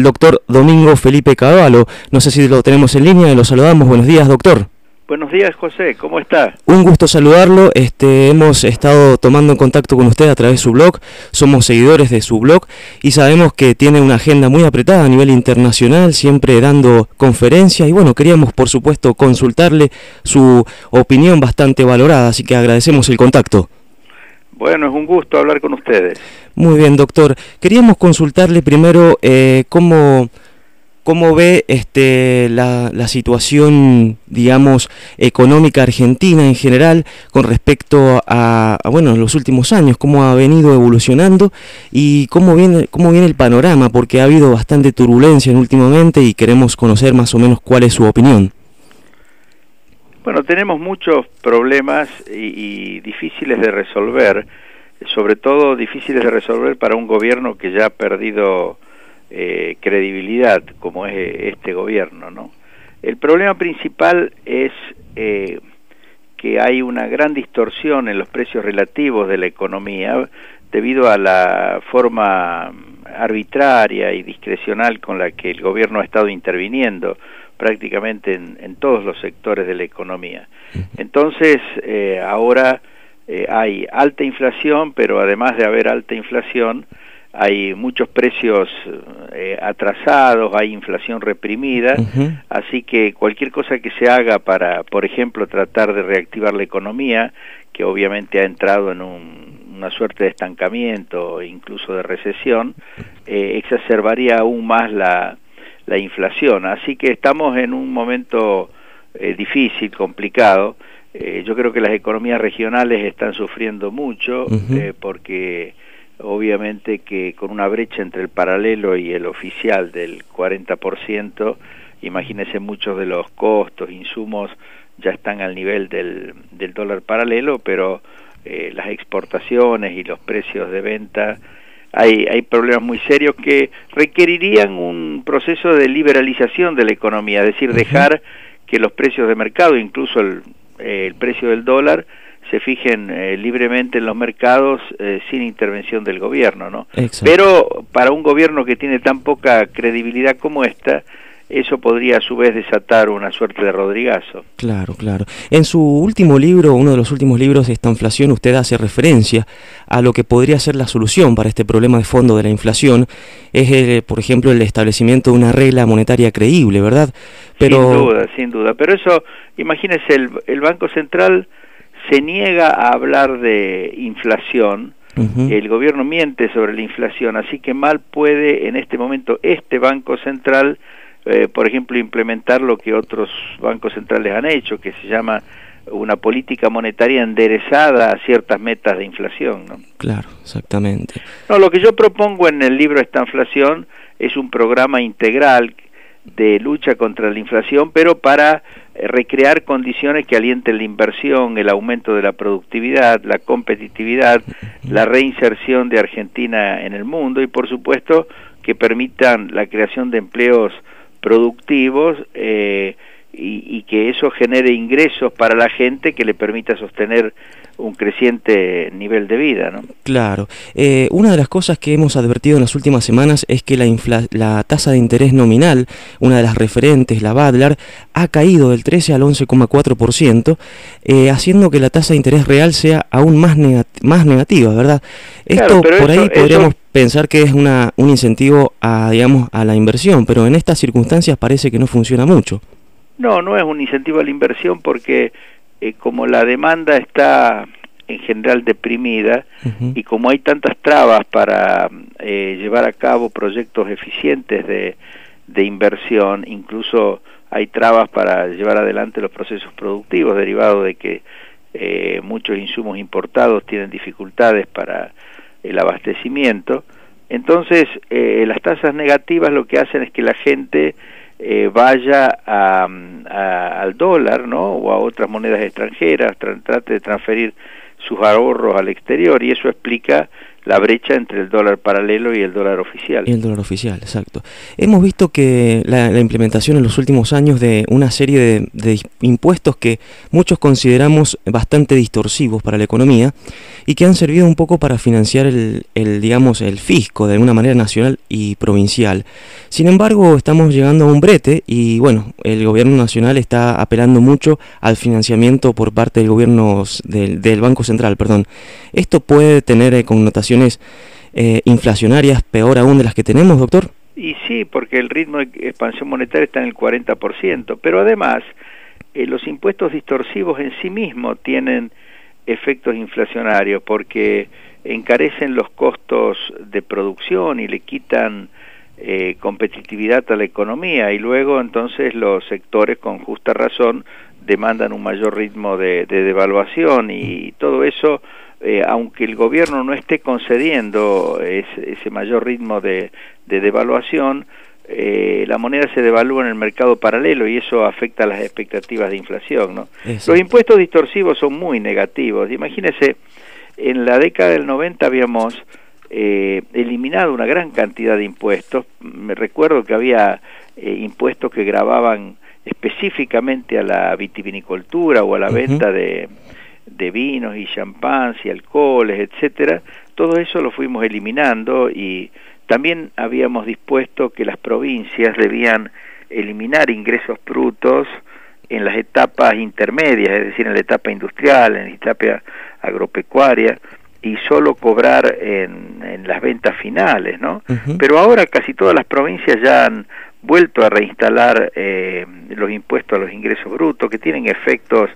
El doctor Domingo Felipe Cavallo, no sé si lo tenemos en línea, lo saludamos. Buenos días, doctor. Buenos días, José, ¿cómo está? Un gusto saludarlo. Este, hemos estado tomando contacto con usted a través de su blog, somos seguidores de su blog y sabemos que tiene una agenda muy apretada a nivel internacional, siempre dando conferencias y bueno, queríamos por supuesto consultarle su opinión bastante valorada, así que agradecemos el contacto. Bueno, es un gusto hablar con ustedes. Muy bien, doctor. Queríamos consultarle primero eh, cómo ¿Cómo ve este, la, situación, digamos, económica argentina en general con respecto a, bueno, los últimos años, cómo ha venido evolucionando y cómo viene, cómo viene el panorama? Porque ha habido bastante turbulencia últimamente y queremos conocer más o menos cuál es su opinión. Bueno, tenemos muchos problemas y difíciles de resolver, sobre todo difíciles de resolver para un gobierno que ya ha perdido eh, credibilidad como es eh, este gobierno, ¿no? El problema principal es eh, que hay una gran distorsión en los precios relativos de la economía debido a la forma arbitraria y discrecional con la que el gobierno ha estado interviniendo prácticamente en, en todos los sectores de la economía. Entonces, eh, ahora eh, hay alta inflación, pero además de haber alta inflación, hay muchos precios eh, atrasados, hay inflación reprimida, así que cualquier cosa que se haga para, por ejemplo, tratar de reactivar la economía, que obviamente ha entrado en una suerte de estancamiento, incluso de recesión, eh, exacerbaría aún más la, la inflación. Así que estamos en un momento eh, difícil, complicado. yo creo que las economías regionales están sufriendo mucho porque obviamente que con una brecha entre el paralelo y el oficial del 40%, imagínense muchos de los costos, insumos ya están al nivel del, del dólar paralelo, pero eh, las exportaciones y los precios de venta hay, hay problemas muy serios que requerirían un proceso de liberalización de la economía, es decir, dejar que los precios de mercado, incluso el, el precio del dólar, se fijen eh, libremente en los mercados eh, sin intervención del gobierno, ¿no? Pero para un gobierno que tiene tan poca credibilidad como esta, eso podría a su vez desatar una suerte de Rodrigazo. Claro, claro. En su último libro, uno de los últimos libros de esta inflación, usted hace referencia a lo que podría ser la solución para este problema de fondo de la inflación, es, el, por ejemplo, el establecimiento de una regla monetaria creíble, ¿verdad? Pero... Sin duda, sin duda. Pero eso, imagínese, el, el Banco Central se niega a hablar de inflación, el gobierno miente sobre la inflación, así que mal puede en este momento este Banco Central, eh, por ejemplo, implementar lo que otros bancos centrales han hecho, que se llama una política monetaria enderezada a ciertas metas de inflación. ¿no? Claro, exactamente. No, lo que yo propongo en el libro Esta inflación es un programa integral de lucha contra la inflación, pero para eh, recrear condiciones que alienten la inversión, el aumento de la productividad, la competitividad, la reinserción de Argentina en el mundo y por supuesto que permitan la creación de empleos productivos eh, y, y, que eso genere ingresos para la gente que le permita sostener un creciente nivel de vida. ¿no? Claro. Eh, una de las cosas que hemos advertido en las últimas semanas es que la, la tasa de interés nominal, una de las referentes, la Badlar, ha caído del 13 al 11,4%, eh, haciendo que la tasa de interés real sea aún más, más negativa, ¿verdad? Esto por ahí podríamos pensar que es una, un incentivo a, digamos, a la inversión, pero en estas circunstancias parece que no funciona mucho. No, no es un incentivo a la inversión porque eh, como la demanda está en general deprimida y como hay tantas trabas para eh, llevar a cabo proyectos eficientes de, de inversión, incluso hay trabas para llevar adelante los procesos productivos derivados de que eh, muchos insumos importados tienen dificultades para el abastecimiento. Entonces, eh, las tasas negativas lo que hacen es que la gente eh, vaya a, al dólar, ¿no? O a otras monedas extranjeras, trate de transferir sus ahorros al exterior y eso explica la brecha entre el dólar paralelo y el dólar oficial. Y el dólar oficial, exacto. Hemos visto que la, implementación en los últimos años de una serie de, impuestos que muchos consideramos bastante distorsivos para la economía y que han servido un poco para financiar el, el, digamos, el fisco de alguna manera nacional y provincial. Sin embargo, estamos llegando a un brete y bueno, el gobierno nacional está apelando mucho al financiamiento por parte del gobierno del, del Banco Central, perdón. Esto puede tener eh, eh, inflacionarias peor aún de las que tenemos, doctor? Y sí, porque el ritmo de expansión monetaria está en el 40%, pero además eh, los impuestos distorsivos en sí mismos tienen efectos inflacionarios porque encarecen los costos de producción y le quitan eh, competitividad a la economía y luego entonces los sectores con justa razón demandan un mayor ritmo de devaluación y todo eso eh, aunque el gobierno no esté concediendo ese, mayor ritmo de, devaluación, eh, la moneda se devalúa en el mercado paralelo y eso afecta las expectativas de inflación. ¿no? Los impuestos distorsivos son muy negativos. Imagínese, en la década del 90 habíamos eh, eliminado una gran cantidad de impuestos. Me recuerdo que había impuestos que grababan específicamente a la vitivinicultura o a la venta de de vinos y champán y alcoholes, etcétera, todo eso lo fuimos eliminando y también habíamos dispuesto que las provincias debían eliminar ingresos brutos en las etapas intermedias, es decir, en la etapa industrial, en la etapa agropecuaria, y solo cobrar en, en las ventas finales, ¿no? Pero ahora casi todas las provincias ya han vuelto a reinstalar eh, los impuestos a los ingresos brutos, que tienen efectos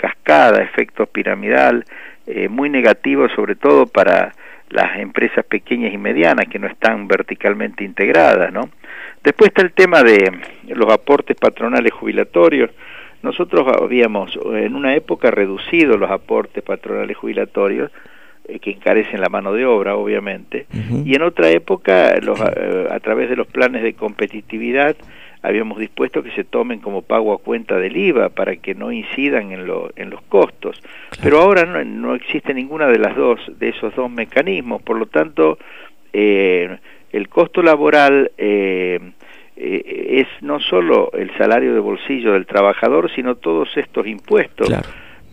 cascada, efecto piramidal, eh, muy negativo sobre todo para las empresas pequeñas y medianas que no están verticalmente integradas, ¿no? Después está el tema de los aportes patronales jubilatorios. Nosotros habíamos en una época reducido los aportes patronales jubilatorios, eh, que encarecen la mano de obra, obviamente, y en otra época, los, eh, a través de los planes de competitividad, habíamos dispuesto que se tomen como pago a cuenta del IVA para que no incidan en, lo, en los costos. Pero ahora no, no, existe ninguna de las dos de esos dos mecanismos, por lo tanto eh, el costo laboral eh, eh, es no solo el salario de bolsillo del trabajador, sino todos estos impuestos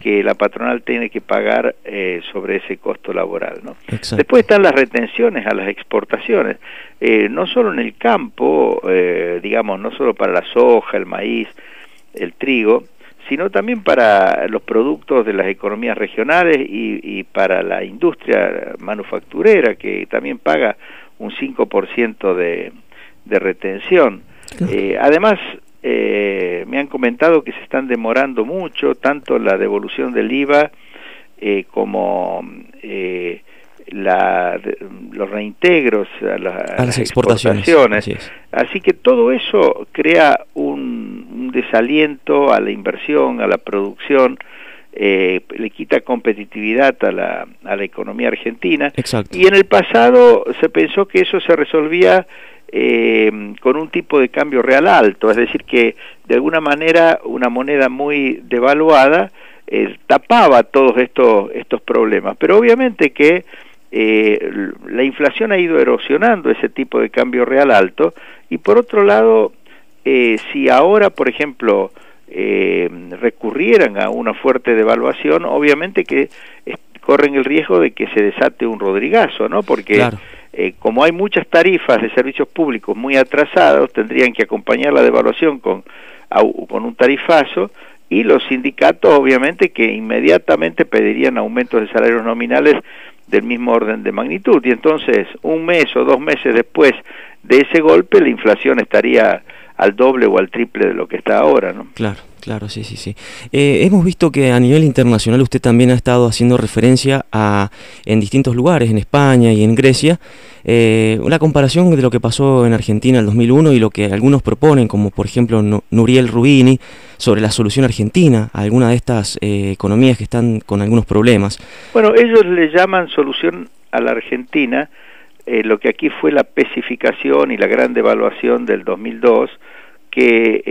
que la patronal tiene que pagar eh, sobre ese costo laboral. ¿no? Después están las retenciones a las exportaciones, eh, no solo en el campo, eh, digamos, no solo para la soja, el maíz, el trigo, sino también para los productos de las economías regionales y, y para la industria manufacturera, que también paga un 5% de, de retención. además, eh, me han comentado que se están demorando mucho, tanto la devolución del IVA eh, como eh, la, los reintegros a, las, exportaciones. Así, que todo eso crea un, desaliento a la inversión, a la producción, eh, le quita competitividad a la, a la economía argentina. Y en el pasado se pensó que eso se resolvía eh, con un tipo de cambio real alto, es decir, que de alguna manera una moneda muy devaluada eh, tapaba todos estos, estos problemas. Pero obviamente que eh, la inflación ha ido erosionando ese tipo de cambio real alto y por otro lado, eh, si ahora, por ejemplo, eh, recurrieran a una fuerte devaluación, obviamente que corren el riesgo de que se desate un rodrigazo, ¿no? Porque eh, como hay muchas tarifas de servicios públicos muy atrasados, tendrían que acompañar la devaluación con, con un tarifazo y los sindicatos obviamente que inmediatamente pedirían aumentos de salarios nominales del mismo orden de magnitud. Y entonces un mes o dos meses después de ese golpe la inflación estaría al doble o al triple de lo que está ahora, ¿no? Claro. Claro, sí, sí, sí. Eh, hemos visto que a nivel internacional usted también ha estado haciendo referencia a, en distintos lugares, en España y en Grecia, eh, una comparación de lo que pasó en Argentina en el 2001 y lo que algunos proponen, como por ejemplo Nuriel Rubini, sobre la solución argentina a alguna de estas eh, economías que están con algunos problemas. Bueno, ellos le llaman solución a la Argentina, lo que aquí fue la pesificación y la gran devaluación del 2002, que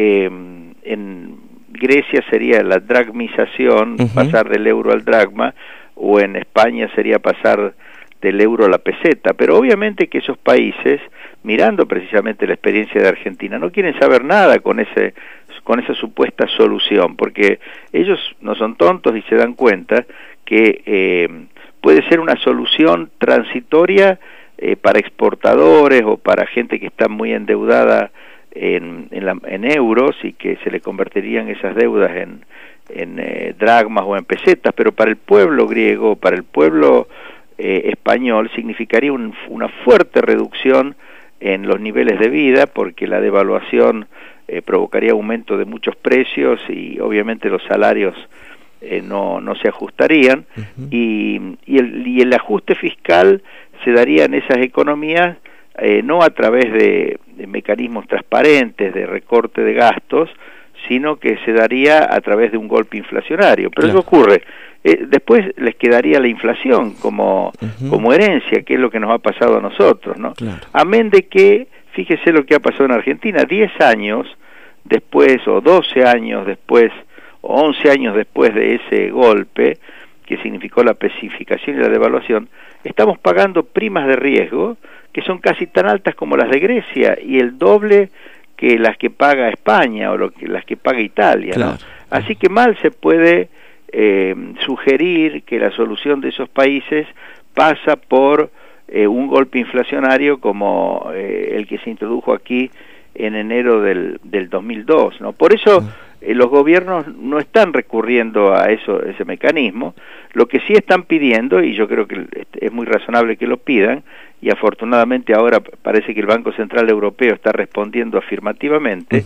en Grecia sería la dragmización, pasar del euro al dragma, o en España sería pasar del euro a la peseta, pero obviamente que esos países, mirando precisamente la experiencia de Argentina, no quieren saber nada con ese con esa supuesta solución, porque ellos no son tontos y se dan cuenta que eh, puede ser una solución transitoria eh, para exportadores o para gente que está muy endeudada en, en, euros y que se le convertirían esas deudas en, en eh, dragmas o en pesetas, pero para el pueblo griego, para el pueblo eh, español, significaría una fuerte reducción en los niveles de vida, porque la devaluación eh, provocaría aumento de muchos precios y obviamente los salarios no, no se ajustarían, y, y, el, y el ajuste fiscal se daría en esas economías no a través de, de mecanismos transparentes de recorte de gastos, sino que se daría a través de un golpe inflacionario. Pero eso ocurre. Eh, después les quedaría la inflación como, como herencia, que es lo que nos ha pasado a nosotros, ¿no? Amén de que, fíjese lo que ha pasado en Argentina, 10 años después, o 12 años después, 11 años después de ese golpe, que significó la especificación y la devaluación, estamos pagando primas de riesgo que son casi tan altas como las de Grecia y el doble que las que paga España o lo que, las que paga Italia. ¿no? Así que mal se puede eh, sugerir que la solución de esos países pasa por eh, un golpe inflacionario como eh, el que se introdujo aquí en enero del, del 2002. ¿no? Por eso los gobiernos no están recurriendo a eso, ese mecanismo. Lo que sí están pidiendo, y yo creo que es muy razonable que lo pidan, y afortunadamente ahora parece que el Banco Central Europeo está respondiendo afirmativamente,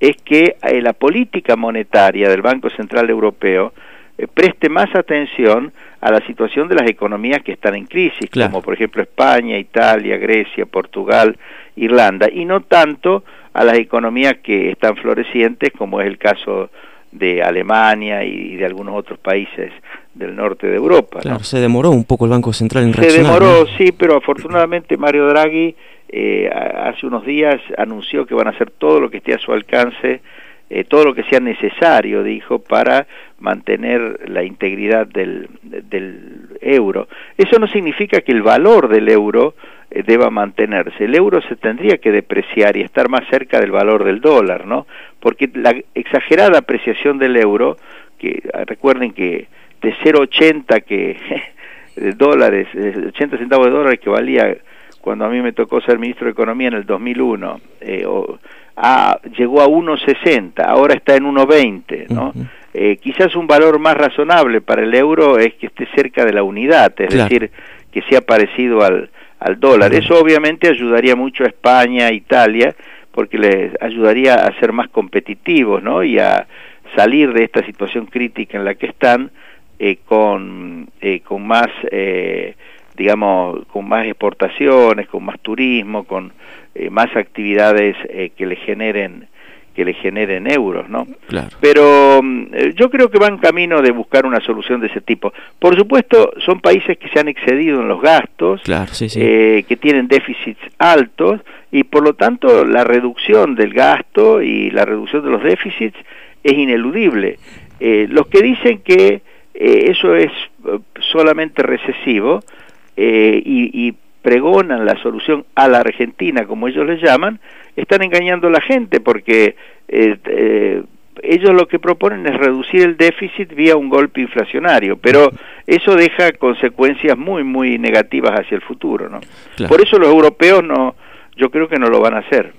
es que eh, la política monetaria del Banco Central Europeo eh, preste más atención a la situación de las economías que están en crisis, como por ejemplo España, Italia, Grecia, Portugal, Irlanda, y no tanto a las economías que están florecientes, como es el caso de Alemania y de algunos otros países del norte de Europa. Claro, se demoró un poco el Banco Central en reaccionar. Se demoró, sí, pero afortunadamente Mario Draghi eh, hace unos días anunció que van a hacer todo lo que esté a su alcance, eh, todo lo que sea necesario, dijo, para mantener la integridad del, euro. Eso no significa que el valor del euro eh, deba mantenerse. El euro se tendría que depreciar y estar más cerca del valor del dólar, ¿no? Porque la exagerada apreciación del euro, que ah, recuerden que de 0,80 que de dólares, 80 centavos de dólares que valía cuando a mí me tocó ser ministro de Economía en el 2001, eh, llegó a 1,60, ahora está en 1,20, ¿no? eh, quizás un valor más razonable para el euro es que esté cerca de la unidad, es decir, que sea parecido al, al dólar. Eso obviamente ayudaría mucho a España, a Italia, porque les ayudaría a ser más competitivos, ¿no? Y a salir de esta situación crítica en la que están eh, con, eh, con más, eh, digamos, con más exportaciones, con más turismo, con eh, más actividades eh, que le generen que le generen euros, ¿no? Claro. Pero mm, eh, yo creo que van camino de buscar una solución de ese tipo. Por supuesto, son países que se han excedido en los gastos, claro, sí, sí. Eh, que tienen déficits altos y por lo tanto la reducción del gasto y la reducción de los déficits es ineludible. Eh, los que dicen que eso es solamente recesivo eh, y, y pregonan la solución a la Argentina, como ellos le llaman, están engañando a la gente porque eh, eh, ellos lo que proponen es reducir el déficit vía un golpe inflacionario, pero eso deja consecuencias muy muy negativas hacia el futuro, ¿no? Claro. Por eso los europeos no, yo creo que no lo van a hacer.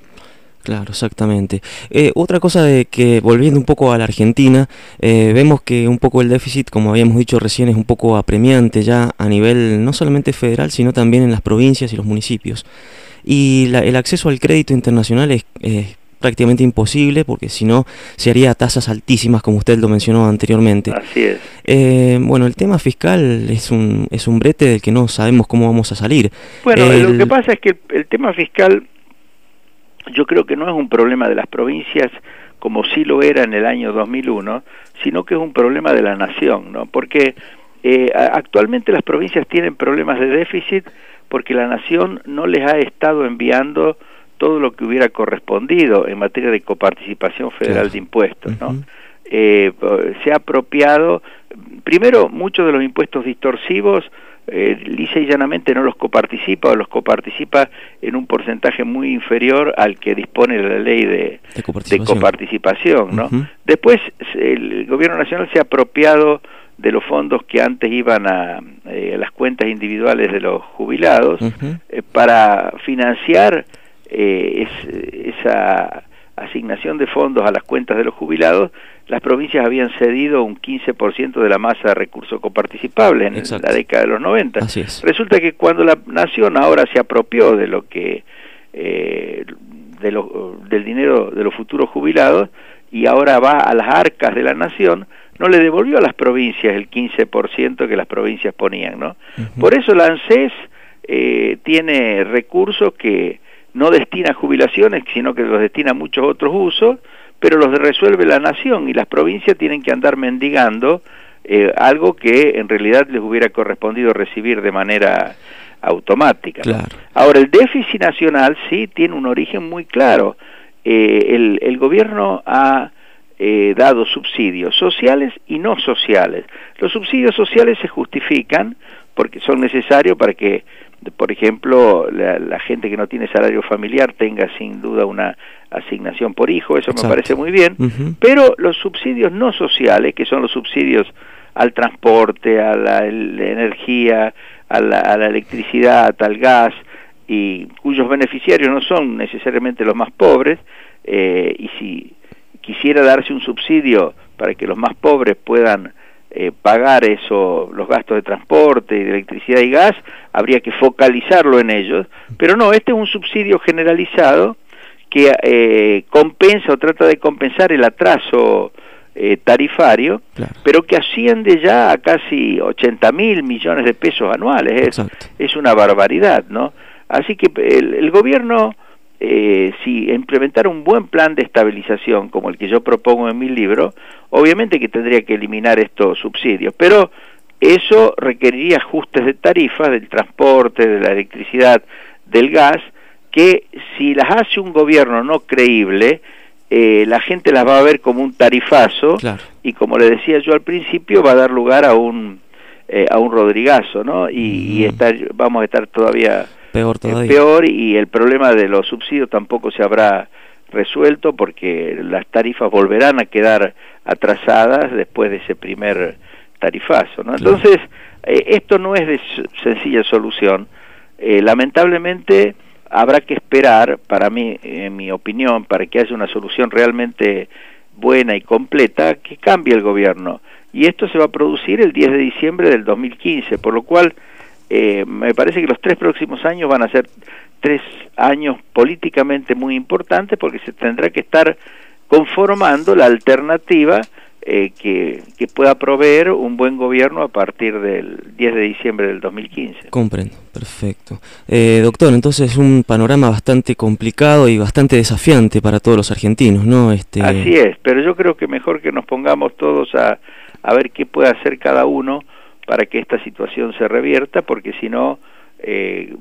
Claro, exactamente. Eh, otra cosa de que, volviendo un poco a la Argentina, eh, vemos que un poco el déficit, como habíamos dicho recién, es un poco apremiante ya a nivel no solamente federal, sino también en las provincias y los municipios. Y la, el acceso al crédito internacional es, es prácticamente imposible porque si no se haría tasas altísimas como usted lo mencionó anteriormente. Así es. Eh, bueno, el tema fiscal es un, es un brete del que no sabemos cómo vamos a salir. Bueno, El- lo que pasa es que el, el tema fiscal yo creo que no es un problema de las provincias como sí lo era en el año 2001, sino que es un problema de la nación, ¿no? Porque eh, actualmente las provincias tienen problemas de déficit porque la nación no les ha estado enviando todo lo que hubiera correspondido en materia de coparticipación federal Claro. de impuestos, ¿no? Eh, se ha apropiado, primero muchos de los impuestos distorsivos eh, lisa y llanamente no los coparticipa o los coparticipa en un porcentaje muy inferior al que dispone la ley de, coparticipación. ¿no? Después el gobierno nacional se ha apropiado de los fondos que antes iban a, eh, las cuentas individuales de los jubilados eh, para financiar eh, esa asignación de fondos a las cuentas de los jubilados, las provincias habían cedido un 15% de la masa de recursos coparticipables en la década de los 90. Resulta que cuando la nación ahora se apropió de lo que eh, de lo, del dinero de los futuros jubilados y ahora va a las arcas de la nación, no le devolvió a las provincias el 15% que las provincias ponían, ¿no? Por eso la ANSES eh, tiene recursos que no destina a jubilaciones, sino que los destina a muchos otros usos, pero los resuelve la nación y las provincias tienen que andar mendigando eh, algo que en realidad les hubiera correspondido recibir de manera automática. Ahora, el déficit nacional sí tiene un origen muy claro. Eh, el, el, gobierno ha eh, dado subsidios sociales y no sociales. Los subsidios sociales se justifican porque son necesarios para que por ejemplo, la, gente que no tiene salario familiar tenga sin duda una asignación por hijo, eso me parece muy bien, pero los subsidios no sociales, que son los subsidios al transporte, a la, energía, a la, electricidad, al gas, y cuyos beneficiarios no son necesariamente los más pobres, eh, y si quisiera darse un subsidio para que los más pobres puedan eh, pagar eso, los gastos de transporte, de electricidad y gas, habría que focalizarlo en ellos, pero no, este es un subsidio generalizado que eh, compensa o trata de compensar el atraso eh, tarifario, pero que asciende ya a casi 80 mil millones de pesos anuales, es, es una barbaridad, ¿no? Así que el, el gobierno eh, si implementara un buen plan de estabilización como el que yo propongo en mi libro, obviamente que tendría que eliminar estos subsidios, pero eso requeriría ajustes de tarifas del transporte, de la electricidad, del gas, que si las hace un gobierno no creíble, eh, la gente las va a ver como un tarifazo y como le decía yo al principio va a dar lugar a un eh, a un Rodrigazo, ¿no? Y, y estar, vamos a estar todavía Peor todavía. peor y el problema de los subsidios tampoco se habrá resuelto porque las tarifas volverán a quedar atrasadas después de ese primer tarifazo. ¿no? Entonces, eh, esto no es de sencilla solución. Eh, lamentablemente habrá que esperar, para mí, en mi opinión, para que haya una solución realmente buena y completa, que cambie el gobierno. Y esto se va a producir el 10 de diciembre del 2015, por lo cual eh, me parece que los tres próximos años van a ser tres años políticamente muy importantes porque se tendrá que estar conformando la alternativa eh, que, que, pueda proveer un buen gobierno a partir del 10 de diciembre del 2015. Comprendo, perfecto. Eh, doctor, entonces es un panorama bastante complicado y bastante desafiante para todos los argentinos, ¿no? Este... Así es, pero yo creo que mejor que nos pongamos todos a, a ver qué puede hacer cada uno para que esta situación se revierta, porque si no eh,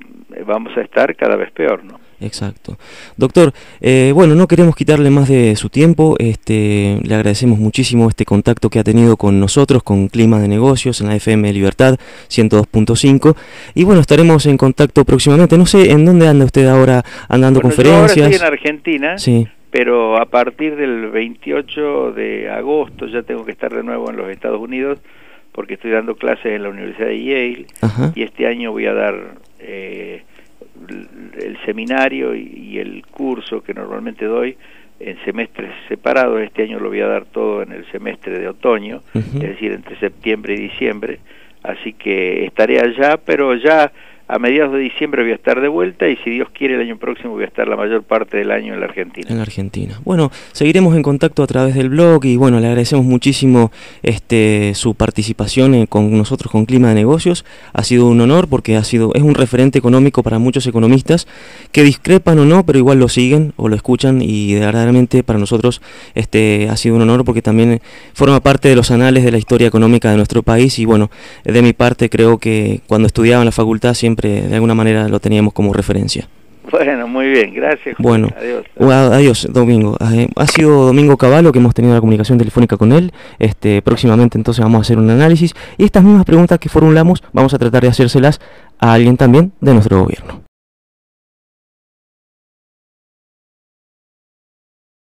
vamos a estar cada vez peor, ¿no? Exacto. Doctor, eh, bueno, no queremos quitarle más de su tiempo, este, le agradecemos muchísimo este contacto que ha tenido con nosotros, con Clima de Negocios en la FM Libertad 102.5 y bueno, estaremos en contacto próximamente. No sé, ¿en dónde anda usted ahora andando conferencias? Yo ahora estoy en Argentina, sí. pero a partir del 28 de agosto ya tengo que estar de nuevo en los Estados Unidos porque estoy dando clases en la Universidad de Yale y este año voy a dar eh, el seminario y, el curso que normalmente doy en semestres separados. Este año lo voy a dar todo en el semestre de otoño, es decir, entre septiembre y diciembre. Así que estaré allá, pero ya a mediados de diciembre voy a estar de vuelta y si Dios quiere el año próximo voy a estar la mayor parte del año en la Argentina. En la Argentina. Bueno, seguiremos en contacto a través del blog y bueno, le agradecemos muchísimo este su participación eh, con nosotros con Clima de Negocios. Ha sido un honor porque ha sido es un referente económico para muchos economistas que discrepan o no, pero igual lo siguen o lo escuchan y verdaderamente para nosotros este ha sido un honor porque también forma parte de los anales de la historia económica de nuestro país y bueno, de mi parte creo que cuando estudiaba en la facultad siempre de alguna manera lo teníamos como referencia. Bueno, muy bien, gracias. Bueno, adiós. adiós, Domingo. Eh, ha sido Domingo Caballo que hemos tenido la comunicación telefónica con él. Este, próximamente entonces vamos a hacer un análisis y estas mismas preguntas que formulamos vamos a tratar de hacérselas a alguien también de nuestro gobierno.